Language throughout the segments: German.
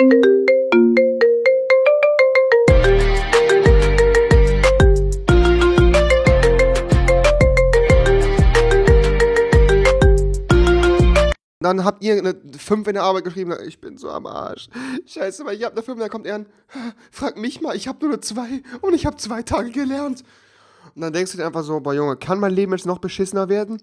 Dann habt ihr eine 5 in der Arbeit geschrieben, ich bin so am Arsch. Scheiße, weil ich hab eine 5, dann kommt er an, frag mich mal, ich hab nur eine 2 und ich hab zwei Tage gelernt. Und dann denkst du dir einfach so, boah Junge, kann mein Leben jetzt noch beschissener werden?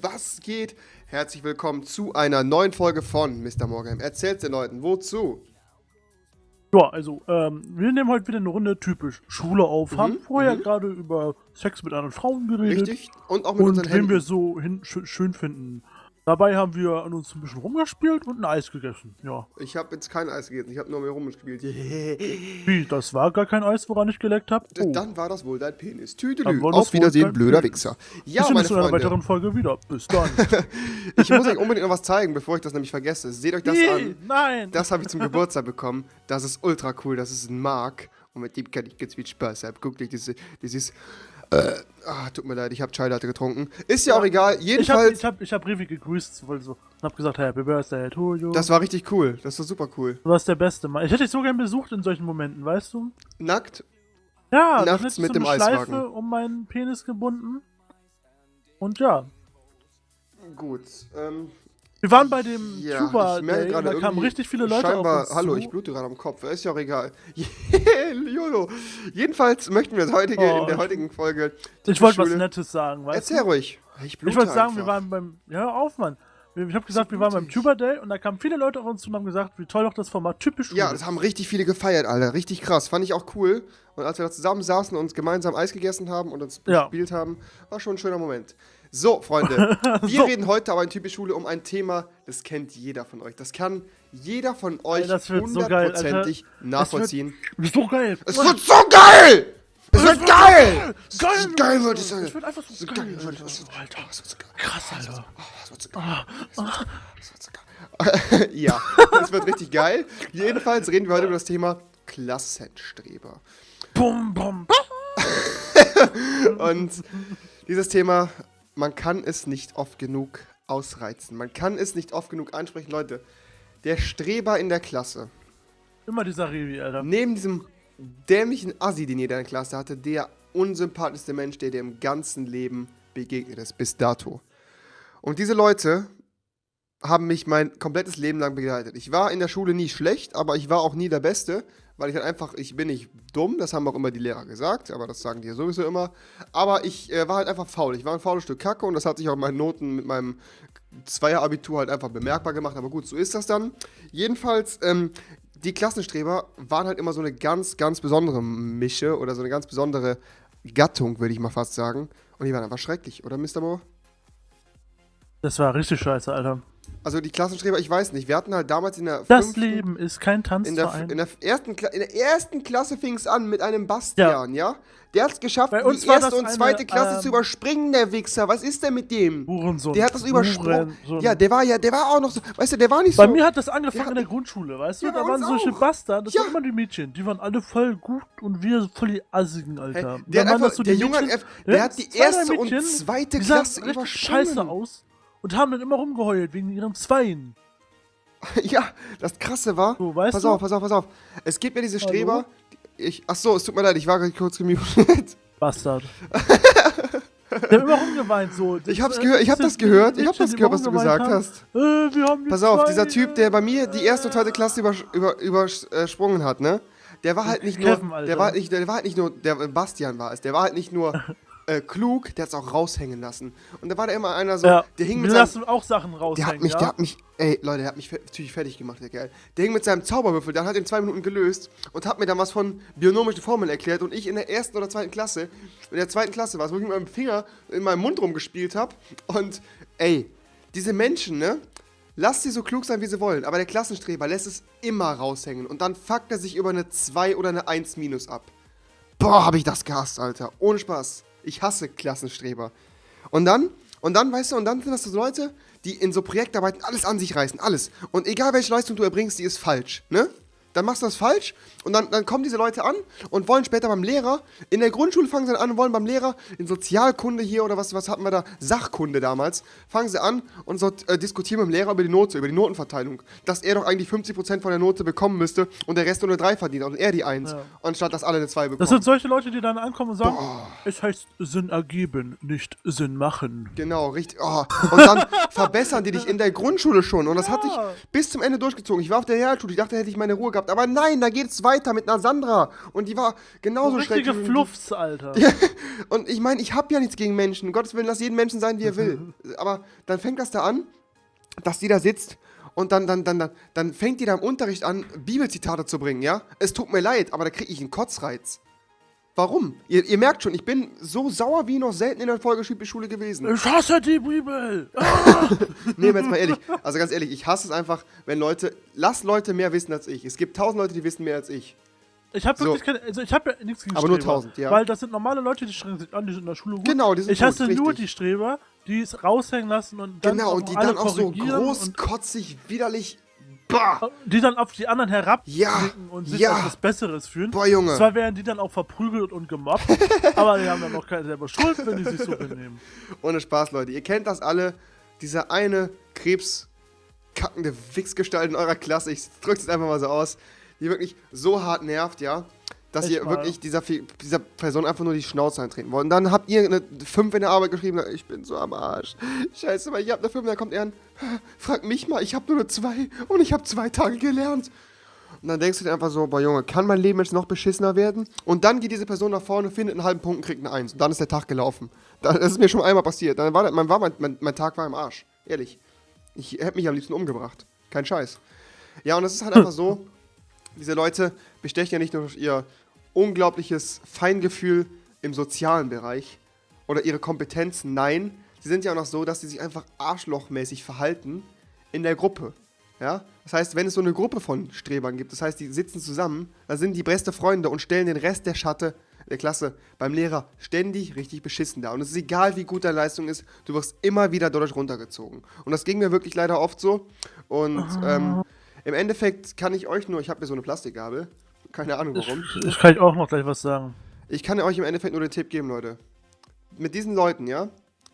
Was geht? Herzlich willkommen zu einer neuen Folge von Mr. Morgan. Erzählt den Leuten, wozu? Ja, also, ähm, wir nehmen heute wieder eine Runde typisch Schule auf. Haben Mhm, vorher mhm. gerade über Sex mit anderen Frauen geredet. Richtig? Und auch mit Und unseren wen wir Händen. so hin, schö- schön finden. Dabei haben wir an uns ein bisschen rumgespielt und ein Eis gegessen. Ja. Ich habe jetzt kein Eis gegessen, ich habe nur mehr rumgespielt. Wie, das war gar kein Eis, woran ich geleckt habe? Oh. Dann war das wohl dein Penis. Tüdelü. Auf Wiedersehen, blöder Penis. Wichser. Wir Ja, sehen meine uns in einer weiteren Folge wieder. Bis dann. Ich muss euch unbedingt noch was zeigen, bevor ich das nämlich vergesse. Seht euch das Nee, an. nein! Das habe ich zum Geburtstag bekommen. Das ist ultra cool. Das ist ein Mark. Und mit dem kann ich ganz viel Spaß haben. Guckt euch diese, dieses. Äh, ah, tut mir leid, ich habe Chai Latte getrunken. Ist ja auch egal. ich habe Jedenfalls, ich hab, ich hab Revi gegrüßt weil so, und hab gesagt, Happy Birthday to you. das war richtig cool. Das war super cool. du warst der Beste Mann. Ich hätte dich so gern besucht in solchen Momenten, weißt du? Nackt. Ja, Nachts mit du dem Schleife Eiswagen. um meinen Penis gebunden. Und ja, Gut. Ähm, wir waren bei dem ja, Tuba Day da kamen richtig viele Leute Scheinbar, auf uns hallo, zu. ich blute gerade am Kopf. Ist ja auch egal. YOLO. Jedenfalls möchten wir das heutige, Oh, in der ich- heutigen Folge. Ich wollte was Nettes sagen, weißt Erzähl ruhig. Ich du? blute Ich wollte sagen, wir waren beim. Ja, hör auf, Mann. Ich habe gesagt, wir waren beim. Tuba Day und da kamen viele Leute auf uns zu und haben gesagt, wie toll doch das Format typisch Ja, Schule das ist. haben richtig viele gefeiert, Alter. Richtig krass. Fand ich auch cool. Und als wir da zusammen saßen und uns gemeinsam Eis gegessen haben und uns Ja. gespielt haben, war schon ein schöner Moment. So, Freunde. Wir So. reden heute aber in typisch Schule um ein Thema, das kennt jeder von euch. Das kann jeder von euch wird so hundertprozentig Das wird- nachvollziehen. Das ist so geil. Es wird so geil! Es wird geil! Es Geil, wird geil, wird es. Es wird einfach so Es wird geil, es wird- Alter. es wird- es wird so geil. Krass, Alter. Es wird so geil. Es wird so geil. Es wird so geil. Ja, es wird richtig geil. Jedenfalls reden wir heute über das Thema Klassenstreber. Bum, bum. Und dieses Thema, man kann es nicht oft genug ausreizen. Man kann es nicht oft genug ansprechen. Leute, der Streber in der Klasse, Immer dieser Revi, Alter. neben diesem dämlichen Assi, den jeder in der Klasse hatte, der unsympathischste Mensch, der dir im ganzen Leben begegnet ist, bis dato. Und diese Leute haben mich mein komplettes Leben lang begleitet. Ich war in der Schule nie schlecht, aber ich war auch nie der Beste, weil ich halt einfach, ich bin nicht dumm, das haben auch immer die Lehrer gesagt, aber das sagen die ja sowieso immer. Aber ich äh, war halt einfach faul. Ich war ein faules Stück Kacke und das hat sich auch in meinen Noten mit meinem Zweier-Abitur halt einfach bemerkbar gemacht. Aber gut, so ist das dann. Jedenfalls, ähm, die Klassenstreber waren halt immer so eine ganz, ganz besondere Mische oder so eine ganz besondere Gattung, würde ich mal fast sagen. Und die waren einfach schrecklich, oder Mr. Moore? Das war richtig scheiße, Alter. Also die Klassenstreber, ich weiß nicht, wir hatten halt damals in der Das fünften- Leben ist kein in der, Tanzverein. in, der ersten Kla in der ersten Klasse fing es an mit einem Bastian, ja? Der hat es geschafft, Bei uns die erste und eine, zweite Klasse ähm, zu überspringen, der Wichser. Was ist denn mit dem? Hurensohn. Der hat das übersprungen. Hurensohn. Ja, der war ja, der war auch noch so, weißt du, der war nicht Bei so. mir hat das Der angefangen hat- in der Grundschule, weißt du? Ja, bei da waren solche. Bastarde, das Ja. waren immer die Mädchen. Die waren alle voll gut und wir voll die Assigen, Alter. Hey, der einfach, so der Junge der ja, hat die erste und zweite Klasse übersprungen. scheiße aus und haben dann immer rumgeheult wegen ihren Zweien. Ja, das Krasse war. So, weißt pass du? auf, pass auf, pass auf. Es gibt ja diese? Streber. die- Ich, ach so, es tut mir leid, ich war gerade kurz gemutet. Bastard. Der hat immer rumgeweint so. Das, Ich hab's äh, gehört, ich hab das gehört, ich hab das gehört, was du gesagt haben. hast. Äh, Pass auf, dieser Typ, der bei mir die erste und zweite äh, Klasse über, über, übersprungen hat, ne? Der war halt nicht nur, Kevin, Alter. der war halt nicht, der war halt nicht nur, der Bastian war es, der war halt nicht nur äh, klug, der hat's auch raushängen lassen. Und da war da immer einer so, Ja, der hing wir mit seinem, lassen auch Sachen der raushängen, hat mich, ja? der hat mich, ey, Leute, der hat mich natürlich fertig gemacht, der Kerl. Der hing mit seinem Zauberwürfel, der hat in zwei Minuten gelöst und hat mir dann was von bionomischen Formeln erklärt und ich in der ersten oder zweiten Klasse, in der zweiten Klasse war es, wo ich mit meinem Finger in meinem Mund rumgespielt habe und, ey, diese Menschen, ne, Lasst sie so klug sein, wie sie wollen, aber der Klassenstreber lässt es immer raushängen und dann fuckt er sich über eine 2 oder eine 1 minus ab. Boah, hab ich das gehasst, Alter. Ohne Spaß. Ich hasse Klassenstreber. Und dann, und dann, weißt du, und dann sind das so Leute, die in so Projektarbeiten alles an sich reißen, alles. Und egal welche Leistung du erbringst, die ist falsch, ne? Dann machst du das falsch und dann, dann kommen diese Leute an und wollen später beim Lehrer, in der Grundschule fangen sie dann an und wollen beim Lehrer in Sozialkunde hier oder was, was hatten wir da, Sachkunde damals, fangen sie an und so, äh, diskutieren mit dem Lehrer über die Note, über die Notenverteilung, dass er doch eigentlich 50% von der Note bekommen müsste und der Rest nur eine 3 verdient und er die 1, Ja. anstatt dass alle eine 2 bekommen. Das sind solche Leute, die dann ankommen und sagen, es heißt Sinn ergeben, nicht Sinn machen. Genau, richtig. Oh. Und dann verbessern die dich in der Grundschule schon. Und das hatte ich Ja. bis zum Ende durchgezogen. Ich war auf der Realschule, ich dachte, hätte ich meine Ruhe gehabt. Aber nein, da geht es weiter mit einer Sandra. Und die war genauso Richtige schrecklich. Fluffs, Alter. Und ich meine, ich habe ja nichts gegen Menschen. Um Gottes Willen, lass jeden Menschen sein, wie er will. Aber dann fängt das da an, dass die da sitzt. Und dann, dann, dann, dann, dann fängt die da im Unterricht an, Bibelzitate zu bringen, ja? Es tut mir leid, aber da kriege ich einen Kotzreiz. Warum? Ihr, ihr merkt schon, ich bin so sauer wie noch selten in der Folgeschule gewesen. Ich hasse die Bibel. Nee, aber jetzt mal ehrlich. Also ganz ehrlich, ich hasse es einfach, wenn Leute. Lass Leute mehr wissen als ich. Es gibt tausend Leute, die wissen mehr als ich. Ich habe So. wirklich keine, also ich habe ja nichts gegen Aber nur Streber, 1000, ja. Weil das sind normale Leute, die strengen sich an, die sind in der Schule gut. Genau, die sind Ich hasse gut, nur die Streber, die es raushängen lassen und dann Genau, und die dann auch so korrigieren groß, und kotzig, widerlich. Bah! die dann auf die anderen herab Ja, und sich ja. als was Besseres fühlen. Boah, Junge. Zwar werden die dann auch verprügelt und gemobbt, aber die haben dann auch keine selber Schuld, wenn die sich so benehmen. Ohne Spaß, Leute. Ihr kennt das alle. Dieser eine krebskackende Wichsgestalt in eurer Klasse, ich drück's jetzt einfach mal so aus, die wirklich so hart nervt, ja, dass Echt ihr mal? wirklich dieser, dieser Person einfach nur die Schnauze eintreten wollt. Und dann habt ihr eine 5 in der Arbeit geschrieben, ich bin so am Arsch. Scheiße, weil ich hab eine 5, dann kommt er an, frag mich mal, ich hab nur eine 2 und ich hab zwei Tage gelernt. Und dann denkst du dir einfach so, boah Junge, kann mein Leben jetzt noch beschissener werden? Und dann geht diese Person nach vorne, findet einen halben Punkt und kriegt eine Eins. Und dann ist der Tag gelaufen. Das ist mir schon einmal passiert. Dann war, das- mein, war mein, mein, mein Tag war im Arsch. Ehrlich. Ich hätte mich am liebsten umgebracht. Kein Scheiß. Ja, und es ist halt einfach so, diese Leute bestechen ja nicht nur durch ihr unglaubliches Feingefühl im sozialen Bereich oder ihre Kompetenzen. Nein, sie sind ja auch noch so, dass sie sich einfach arschlochmäßig verhalten in der Gruppe. Ja? Das heißt, wenn es so eine Gruppe von Strebern gibt, das heißt, die sitzen zusammen, da sind die beste Freunde und stellen den Rest der Schatte der Klasse beim Lehrer ständig richtig beschissen da. Und es ist egal, wie gut deine Leistung ist, du wirst immer wieder dadurch runtergezogen. Und das ging mir wirklich leider oft so. Und ähm, im Endeffekt kann ich euch nur, ich habe mir so eine Plastikgabel, keine Ahnung warum. Ich kann ich auch noch gleich was sagen. Ich kann euch im Endeffekt nur den Tipp geben, Leute. Mit diesen Leuten, ja,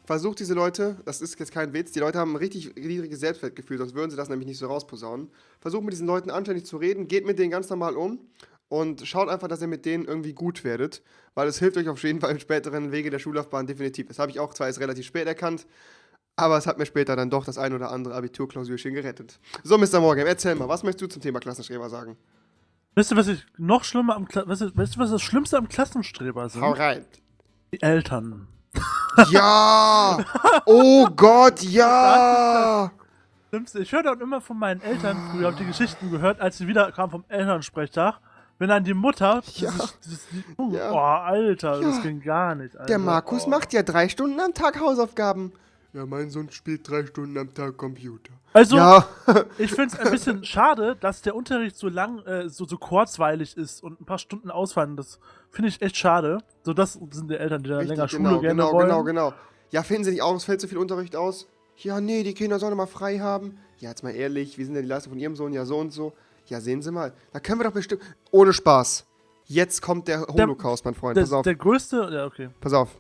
versucht diese Leute, das ist jetzt kein Witz, die Leute haben ein richtig niedriges Selbstwertgefühl, sonst würden sie das nämlich nicht so rausposaunen. Versucht mit diesen Leuten anständig zu reden, geht mit denen ganz normal um und schaut einfach, dass ihr mit denen irgendwie gut werdet, weil es hilft euch auf jeden Fall im späteren Wege der Schullaufbahn definitiv. Das habe ich auch zwar erst relativ spät erkannt, aber es hat mir später dann doch das ein oder andere Abiturklausurchen gerettet. So, Mr. Morgan, erzähl mal, was möchtest du zum Thema Klassenstreber sagen? Wisst ihr, was ich noch schlimmer am Kla weißt du, weißt du, was das Schlimmste am Klassenstreber sind? Hau rein. Die Eltern. Ja! Oh Gott, ja! Ich höre dann immer von meinen Eltern, früher habe die Geschichten gehört, als sie wieder kamen vom Elternsprechtag, wenn dann die Mutter, Ja. dieses, dieses, oh, Ja. oh, Alter, das Ja. ging gar nicht. Alter. Der Markus oh. macht ja drei Stunden am Tag Hausaufgaben. Ja, mein Sohn spielt drei Stunden am Tag Computer. Also, Ja, ich finde es ein bisschen schade, dass der Unterricht so lang, äh, so, so kurzweilig ist und ein paar Stunden ausfallen. Das finde ich echt schade. So, das sind die Eltern, die da länger richtig, Schule genau, gerne genau, wollen. genau, genau. Ja, finden Sie nicht auch, es fällt so viel Unterricht aus? Ja, nee, die Kinder sollen mal frei haben. Ja, jetzt mal ehrlich, wie sind denn die Leistungen von Ihrem Sohn? Ja, so und so. Ja, sehen Sie mal. Da können wir doch bestimmt. Ohne Spaß. Jetzt kommt der Holocaust, mein Freund. Der, Pass auf. der größte, ja, okay. Pass auf.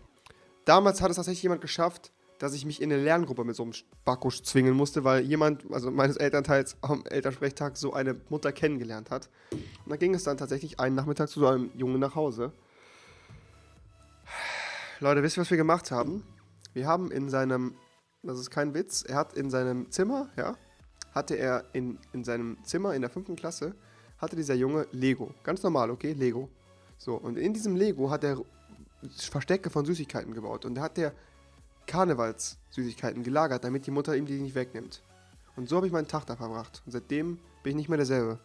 Damals hat es tatsächlich jemand geschafft, dass ich mich in eine Lerngruppe mit so einem Backusch zwingen musste, weil jemand, also meines Elternteils am Elternsprechtag so eine Mutter kennengelernt hat. Und da ging es dann tatsächlich einen Nachmittag zu so einem Jungen nach Hause. Leute, wisst ihr, was wir gemacht haben? Wir haben in seinem, das ist kein Witz, er hat in seinem Zimmer, ja, hatte er in, in seinem Zimmer in der fünften Klasse, hatte dieser Junge Lego. Ganz normal, okay? Lego. So, und in diesem Lego hat er Verstecke von Süßigkeiten gebaut. Und da hat der Karnevalssüßigkeiten gelagert, damit die Mutter ihm die nicht wegnimmt. Und so habe ich meinen Tag da verbracht. Und seitdem bin ich nicht mehr derselbe.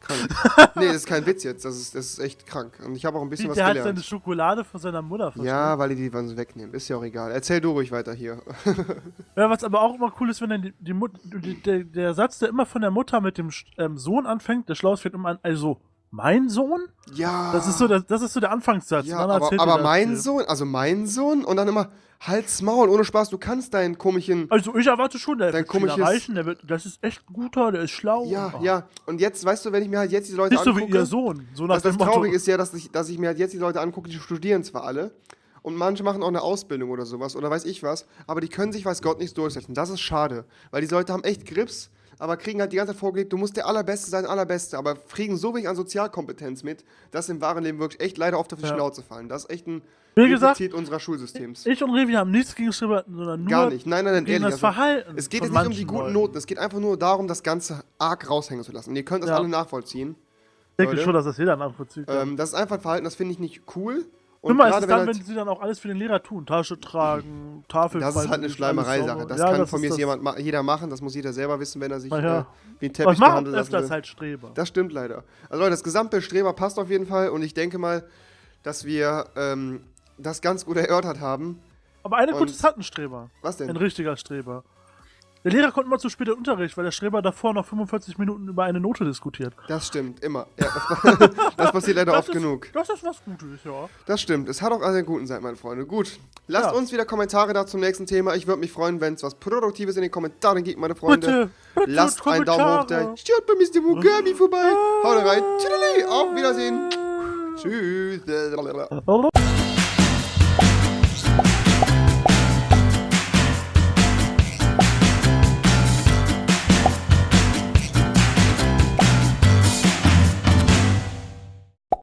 Krank. nee, das ist kein Witz jetzt. Das ist, das ist echt krank. Und ich habe auch ein bisschen Wie, was der hat gelernt. seine Schokolade von seiner Mutter versteckt. Ja, weil die die was wegnehmen. Ist ja auch egal. Erzähl du ruhig weiter hier. Ja, was aber auch immer cool ist, wenn dann die, die Mut, die, der, der Satz, der immer von der Mutter mit dem ähm, Sohn anfängt, der Schlaus fängt immer an, also, Mein Sohn? Ja. Das ist so der, das ist so der Anfangssatz. Ja, aber, aber er das mein viel. Sohn, also mein Sohn und dann immer Hals, Maul, ohne Spaß, du kannst deinen komischen. Also ich erwarte schon, der Dein wird komisches- erreichen, der wird, das ist echt ein guter, der ist schlau. Ja, Oh. ja. Und jetzt, weißt du, wenn ich mir halt jetzt die Leute Nicht so wie angucke. ihr Sohn. So nach das, das. Traurige ist ja, dass ich, dass ich mir halt jetzt die Leute angucke, die studieren zwar alle. Und manche machen auch eine Ausbildung oder sowas oder weiß ich was, aber die können sich, weiß Gott, nicht durchsetzen. Das ist schade, weil die Leute haben echt Grips, aber kriegen halt die ganze Zeit vorgelebt, du musst der Allerbeste sein, Allerbeste, aber kriegen so wenig an Sozialkompetenz mit, dass im wahren Leben wirklich echt leider oft auf die Ja. Schnauze fallen. Das ist echt ein Wie gesagt, unseres Schulsystems. Ich und Revi haben nichts gegen Schreiber, sondern nur Gar nicht. Nein, nein, nein, ehrlich. das also, Verhalten. es geht jetzt nicht um die guten Leuten. Noten, es geht einfach nur darum, das Ganze arg raushängen zu lassen. Und ihr könnt das Ja. alle nachvollziehen. Ich denke Leute. schon, dass das jeder nachvollzieht. Ähm, das ist einfach ein Verhalten, das finde ich nicht cool. Und Schlimmer ist es dann, wenn wenn halt, sie dann auch alles für den Lehrer tun. Tasche tragen, Tafel das ist halt eine Schleimerei-Sache. Das kann von mir jemand, ma- jeder machen, das muss jeder selber wissen, wenn er sich Na ja. äh, wie ein Was Teppich machen behandelt lassen will. halt Streber. Das stimmt leider. Also Leute, das gesamte Streber passt auf jeden Fall und ich denke mal, dass wir ähm, das ganz gut erörtert haben. Aber eine Gutes hat ein Streber. Was denn? Ein richtiger Streber. Der Lehrer kommt immer zu spät in den Unterricht, weil der Streber davor noch 45 Minuten über eine Note diskutiert. Das stimmt, immer. Ja, das, das passiert leider oft ist, genug. Das ist was Gutes, ja. Das stimmt. Es hat auch eine guten Seite, meine Freunde. Gut. Lasst Ja. uns wieder Kommentare da zum nächsten Thema. Ich würde mich freuen, wenn es was Produktives in den Kommentaren gibt, meine Freunde. Bitte, bitte, Lasst einen Daumen hoch da. Schaut bei Mr. Mugabe vorbei. Haut rein. Tschüss. Auf Wiedersehen. Tschüss.